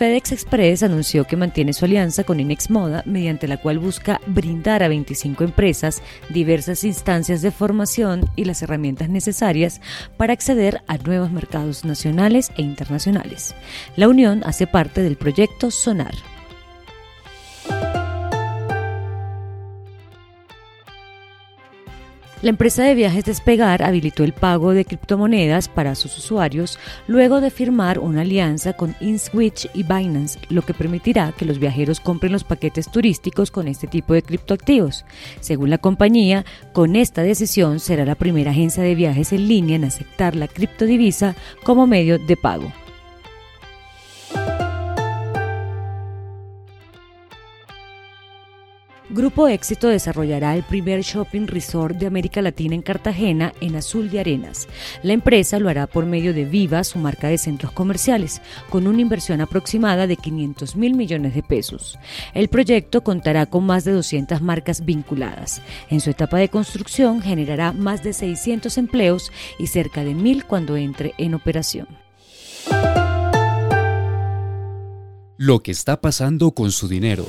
FedEx Express anunció que mantiene su alianza con Inex Moda, mediante la cual busca brindar a 25 empresas diversas instancias de formación y las herramientas necesarias para acceder a nuevos mercados nacionales e internacionales. La unión hace parte del proyecto Sonar. La empresa de viajes Despegar habilitó el pago de criptomonedas para sus usuarios luego de firmar una alianza con InSwitch y Binance, lo que permitirá que los viajeros compren los paquetes turísticos con este tipo de criptoactivos. Según la compañía, con esta decisión será la primera agencia de viajes en línea en aceptar la criptodivisa como medio de pago. Grupo Éxito desarrollará el primer shopping resort de América Latina en Cartagena en Azul de Arenas. La empresa lo hará por medio de Viva, su marca de centros comerciales, con una inversión aproximada de 500 mil millones de pesos. El proyecto contará con más de 200 marcas vinculadas. En su etapa de construcción generará más de 600 empleos y cerca de mil cuando entre en operación. Lo que está pasando con su dinero.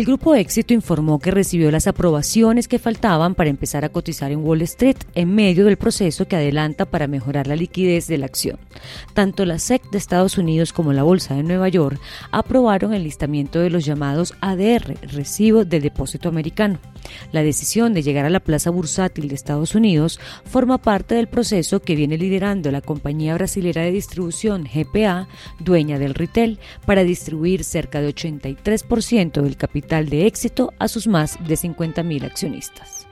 El grupo Éxito informó que recibió las aprobaciones que faltaban para empezar a cotizar en Wall Street en medio del proceso que adelanta para mejorar la liquidez de la acción. Tanto la SEC de Estados Unidos como la Bolsa de Nueva York aprobaron el listamiento de los llamados ADR, Recibo de Depósito Americano. La decisión de llegar a la plaza bursátil de Estados Unidos forma parte del proceso que viene liderando la compañía brasilera de distribución GPA, dueña del retail, para distribuir cerca de 83% del capital de éxito a sus más de 50.000 accionistas.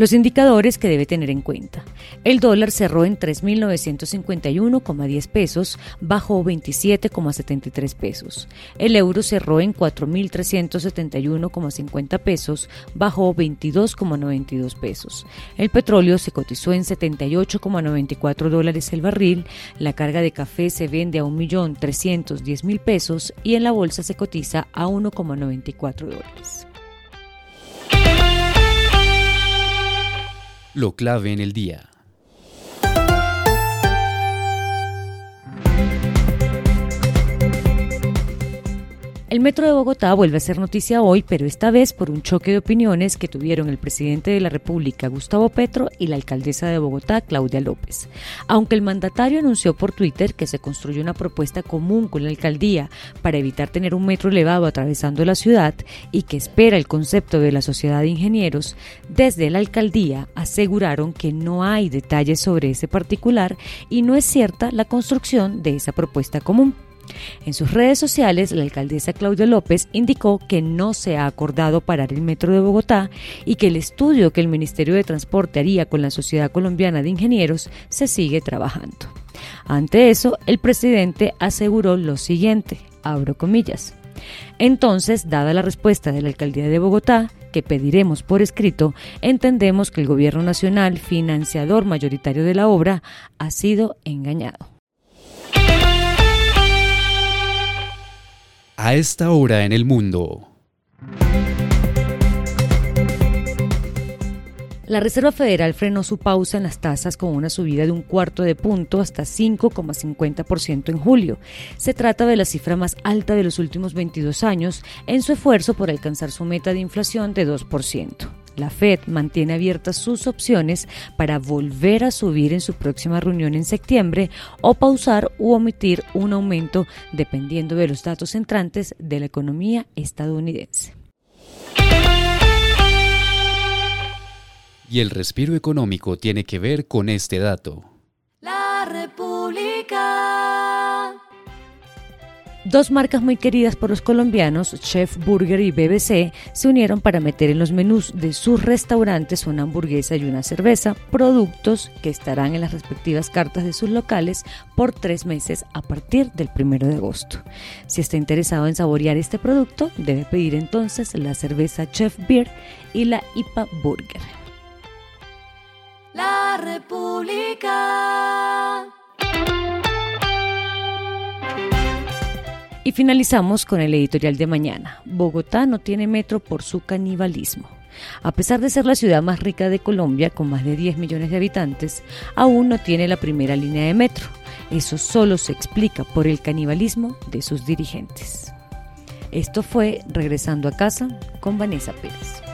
Los indicadores que debe tener en cuenta. El dólar cerró en 3.951,10 pesos, bajó 27,73 pesos. El euro cerró en 4.371,50 pesos, bajó 22,92 pesos. El petróleo se cotizó en 78,94 dólares el barril. La carga de café se vende a 1.310.000 pesos y en la bolsa se cotiza a 1,94 dólares. Lo clave en el día. El Metro de Bogotá vuelve a ser noticia hoy, pero esta vez por un choque de opiniones que tuvieron el presidente de la República, Gustavo Petro, y la alcaldesa de Bogotá, Claudia López. Aunque el mandatario anunció por Twitter que se construyó una propuesta común con la alcaldía para evitar tener un metro elevado atravesando la ciudad y que espera el concepto de la sociedad de ingenieros, desde la alcaldía aseguraron que no hay detalles sobre ese particular y no es cierta la construcción de esa propuesta común. En sus redes sociales, la alcaldesa Claudia López indicó que no se ha acordado parar el metro de Bogotá y que el estudio que el Ministerio de Transporte haría con la Sociedad Colombiana de Ingenieros se sigue trabajando. Ante eso, el presidente aseguró lo siguiente, abro comillas. Entonces, dada la respuesta de la alcaldía de Bogotá, que pediremos por escrito, entendemos que el gobierno nacional, financiador mayoritario de la obra, ha sido engañado. A esta hora en el mundo. La Reserva Federal frenó su pausa en las tasas con una subida de un cuarto de punto hasta 5,50% en julio. Se trata de la cifra más alta de los últimos 22 años en su esfuerzo por alcanzar su meta de inflación de 2%. La Fed mantiene abiertas sus opciones para volver a subir en su próxima reunión en septiembre o pausar u omitir un aumento dependiendo de los datos entrantes de la economía estadounidense. Y el respiro económico tiene que ver con este dato. Dos marcas muy queridas por los colombianos, Chef Burger y BBC, se unieron para meter en los menús de sus restaurantes una hamburguesa y una cerveza, productos que estarán en las respectivas cartas de sus locales por tres meses a partir del primero de agosto. Si está interesado en saborear este producto, debe pedir entonces la cerveza Chef Beer y la IPA Burger. La República. Y finalizamos con el editorial de mañana. Bogotá no tiene metro por su canibalismo. A pesar de ser la ciudad más rica de Colombia, con más de 10 millones de habitantes, aún no tiene la primera línea de metro. Eso solo se explica por el canibalismo de sus dirigentes. Esto fue Regresando a casa con Vanessa Pérez.